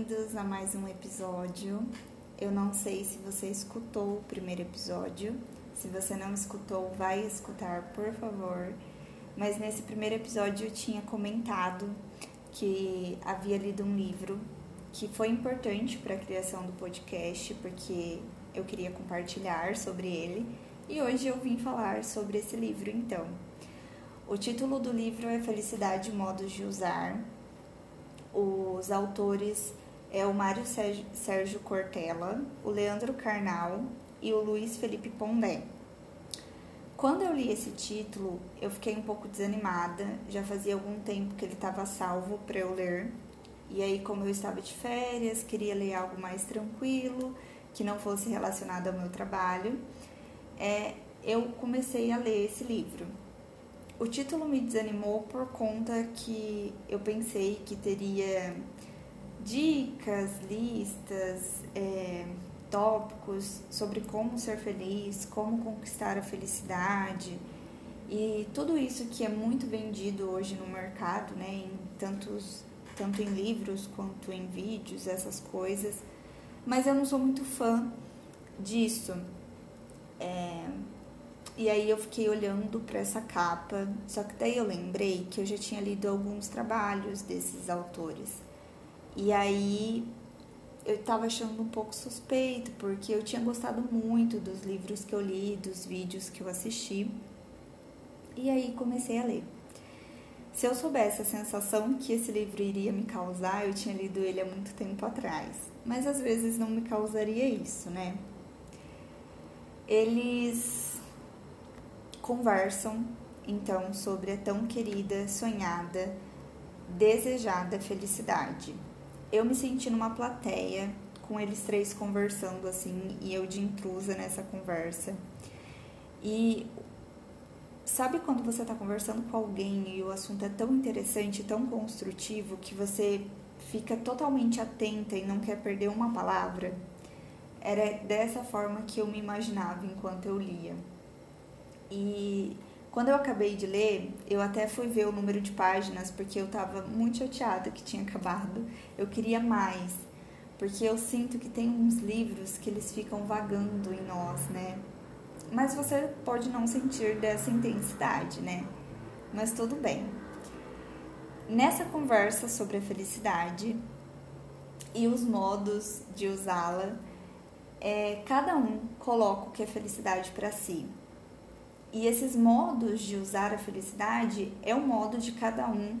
bem-vindos a mais um episódio. Eu não sei se você escutou o primeiro episódio. Se você não escutou, vai escutar, por favor. Mas nesse primeiro episódio eu tinha comentado que havia lido um livro que foi importante para a criação do podcast, porque eu queria compartilhar sobre ele. E hoje eu vim falar sobre esse livro, então. O título do livro é Felicidade Modos de Usar. Os autores é o Mário Sérgio Cortella, o Leandro Carnal e o Luiz Felipe Pondé. Quando eu li esse título, eu fiquei um pouco desanimada. Já fazia algum tempo que ele estava salvo para eu ler. E aí, como eu estava de férias, queria ler algo mais tranquilo, que não fosse relacionado ao meu trabalho, é, eu comecei a ler esse livro. O título me desanimou por conta que eu pensei que teria dicas, listas, é, tópicos sobre como ser feliz, como conquistar a felicidade e tudo isso que é muito vendido hoje no mercado, né, em tantos, tanto em livros quanto em vídeos, essas coisas. Mas eu não sou muito fã disso. É, e aí eu fiquei olhando para essa capa, só que daí eu lembrei que eu já tinha lido alguns trabalhos desses autores. E aí eu estava achando um pouco suspeito, porque eu tinha gostado muito dos livros que eu li, dos vídeos que eu assisti. E aí comecei a ler. Se eu soubesse a sensação que esse livro iria me causar, eu tinha lido ele há muito tempo atrás. Mas às vezes não me causaria isso, né? Eles conversam então sobre a tão querida, sonhada, desejada felicidade. Eu me senti numa plateia com eles três conversando assim e eu de intrusa nessa conversa. E sabe quando você está conversando com alguém e o assunto é tão interessante, tão construtivo que você fica totalmente atenta e não quer perder uma palavra? Era dessa forma que eu me imaginava enquanto eu lia. E quando eu acabei de ler, eu até fui ver o número de páginas porque eu estava muito chateada que tinha acabado. Eu queria mais, porque eu sinto que tem uns livros que eles ficam vagando em nós, né? Mas você pode não sentir dessa intensidade, né? Mas tudo bem. Nessa conversa sobre a felicidade e os modos de usá-la, é, cada um coloca o que é felicidade para si. E esses modos de usar a felicidade é o modo de cada um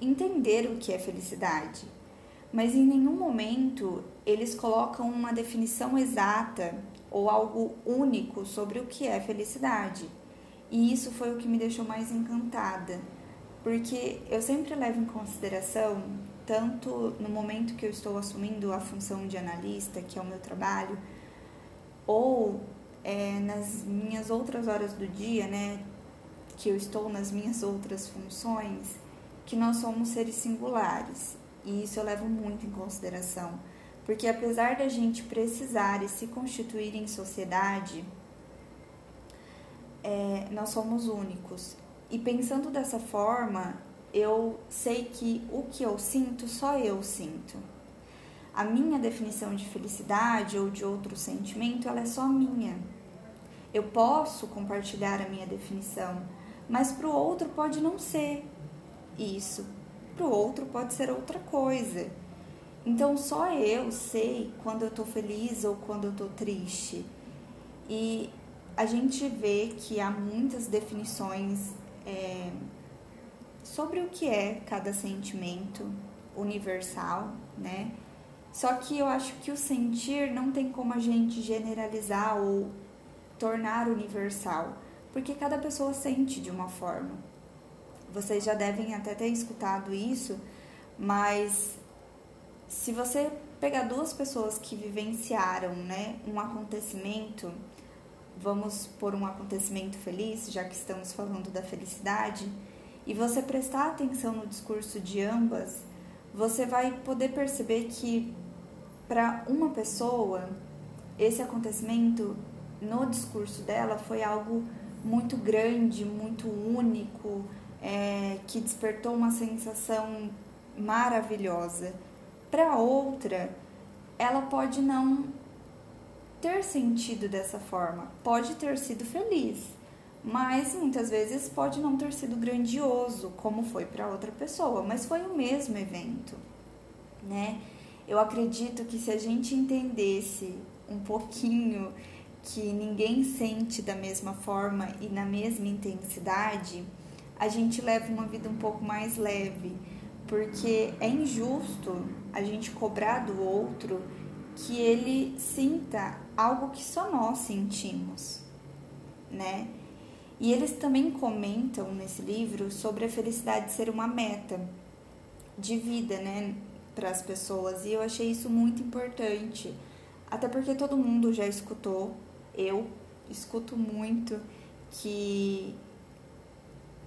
entender o que é felicidade. Mas em nenhum momento eles colocam uma definição exata ou algo único sobre o que é felicidade. E isso foi o que me deixou mais encantada, porque eu sempre levo em consideração, tanto no momento que eu estou assumindo a função de analista, que é o meu trabalho, ou é, nas minhas outras horas do dia, né, que eu estou nas minhas outras funções, que nós somos seres singulares. E isso eu levo muito em consideração, porque apesar da gente precisar e se constituir em sociedade, é, nós somos únicos. E pensando dessa forma, eu sei que o que eu sinto, só eu sinto. A minha definição de felicidade ou de outro sentimento, ela é só minha. Eu posso compartilhar a minha definição, mas para o outro pode não ser isso. Para o outro pode ser outra coisa. Então só eu sei quando eu estou feliz ou quando eu estou triste. E a gente vê que há muitas definições é, sobre o que é cada sentimento universal, né? Só que eu acho que o sentir não tem como a gente generalizar ou tornar universal, porque cada pessoa sente de uma forma. Vocês já devem até ter escutado isso, mas se você pegar duas pessoas que vivenciaram, né, um acontecimento, vamos por um acontecimento feliz, já que estamos falando da felicidade, e você prestar atenção no discurso de ambas, você vai poder perceber que para uma pessoa esse acontecimento no discurso dela foi algo muito grande, muito único, é, que despertou uma sensação maravilhosa. para outra, ela pode não ter sentido dessa forma, pode ter sido feliz, mas muitas vezes pode não ter sido grandioso, como foi para outra pessoa, mas foi o mesmo evento, né? Eu acredito que se a gente entendesse um pouquinho que ninguém sente da mesma forma e na mesma intensidade, a gente leva uma vida um pouco mais leve, porque é injusto a gente cobrar do outro que ele sinta algo que só nós sentimos, né? E eles também comentam nesse livro sobre a felicidade ser uma meta de vida, né, para as pessoas. E eu achei isso muito importante, até porque todo mundo já escutou, eu escuto muito que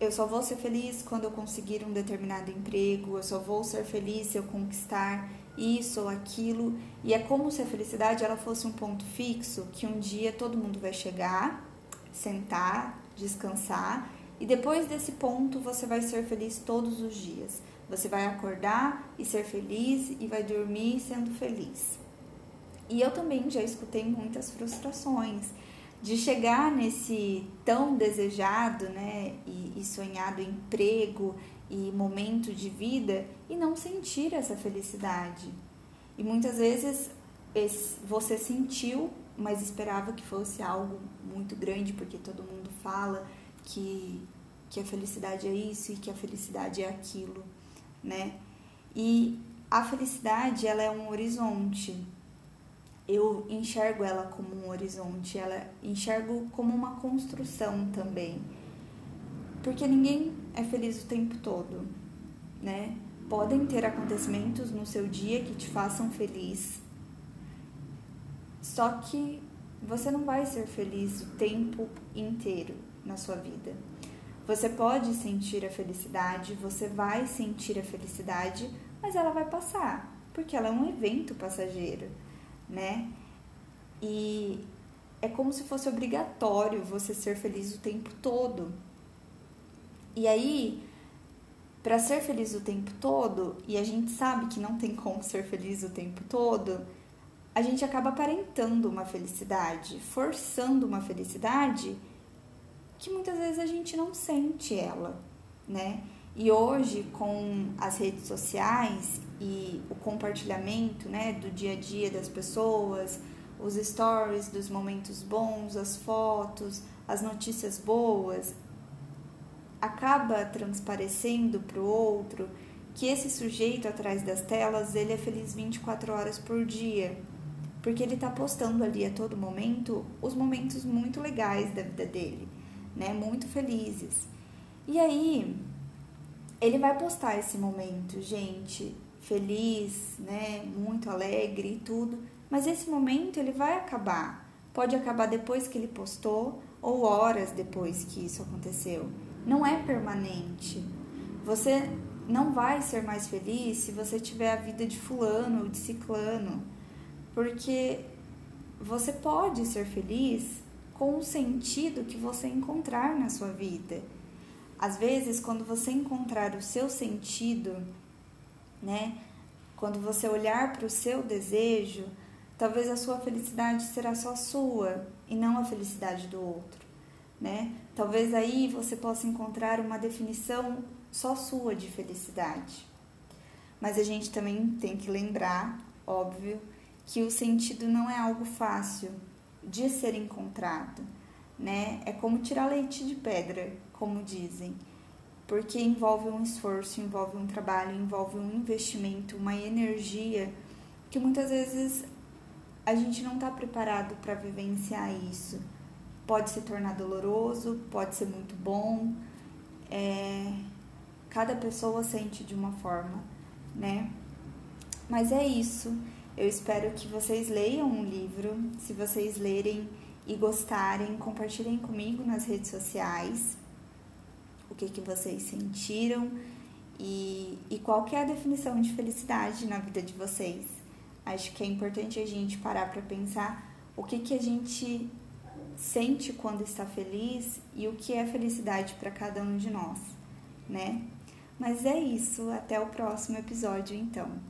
eu só vou ser feliz quando eu conseguir um determinado emprego, eu só vou ser feliz se eu conquistar isso ou aquilo. E é como se a felicidade ela fosse um ponto fixo que um dia todo mundo vai chegar, sentar, descansar e depois desse ponto você vai ser feliz todos os dias. Você vai acordar e ser feliz e vai dormir sendo feliz. E eu também já escutei muitas frustrações de chegar nesse tão desejado né, e, e sonhado emprego e momento de vida e não sentir essa felicidade. E muitas vezes você sentiu, mas esperava que fosse algo muito grande, porque todo mundo fala que, que a felicidade é isso e que a felicidade é aquilo né? E a felicidade, ela é um horizonte. Eu enxergo ela como um horizonte, ela enxergo como uma construção também. Porque ninguém é feliz o tempo todo, né? Podem ter acontecimentos no seu dia que te façam feliz. Só que você não vai ser feliz o tempo inteiro na sua vida. Você pode sentir a felicidade, você vai sentir a felicidade, mas ela vai passar, porque ela é um evento passageiro, né? E é como se fosse obrigatório você ser feliz o tempo todo. E aí, para ser feliz o tempo todo, e a gente sabe que não tem como ser feliz o tempo todo, a gente acaba aparentando uma felicidade, forçando uma felicidade que muitas vezes a gente não sente ela, né? E hoje, com as redes sociais e o compartilhamento né, do dia a dia das pessoas, os stories dos momentos bons, as fotos, as notícias boas, acaba transparecendo para o outro que esse sujeito atrás das telas ele é feliz 24 horas por dia, porque ele está postando ali a todo momento os momentos muito legais da vida dele né? Muito felizes. E aí, ele vai postar esse momento, gente, feliz, né? Muito alegre e tudo. Mas esse momento ele vai acabar. Pode acabar depois que ele postou ou horas depois que isso aconteceu. Não é permanente. Você não vai ser mais feliz se você tiver a vida de fulano ou de ciclano, porque você pode ser feliz com o sentido que você encontrar na sua vida. Às vezes, quando você encontrar o seu sentido, né? Quando você olhar para o seu desejo, talvez a sua felicidade será só sua e não a felicidade do outro, né? Talvez aí você possa encontrar uma definição só sua de felicidade. Mas a gente também tem que lembrar, óbvio, que o sentido não é algo fácil, de ser encontrado, né? É como tirar leite de pedra, como dizem, porque envolve um esforço, envolve um trabalho, envolve um investimento, uma energia que muitas vezes a gente não está preparado para vivenciar isso. Pode se tornar doloroso, pode ser muito bom. É... Cada pessoa sente de uma forma, né? Mas é isso. Eu espero que vocês leiam o livro. Se vocês lerem e gostarem, compartilhem comigo nas redes sociais o que, que vocês sentiram e, e qual que é a definição de felicidade na vida de vocês. Acho que é importante a gente parar para pensar o que, que a gente sente quando está feliz e o que é felicidade para cada um de nós, né? Mas é isso, até o próximo episódio então.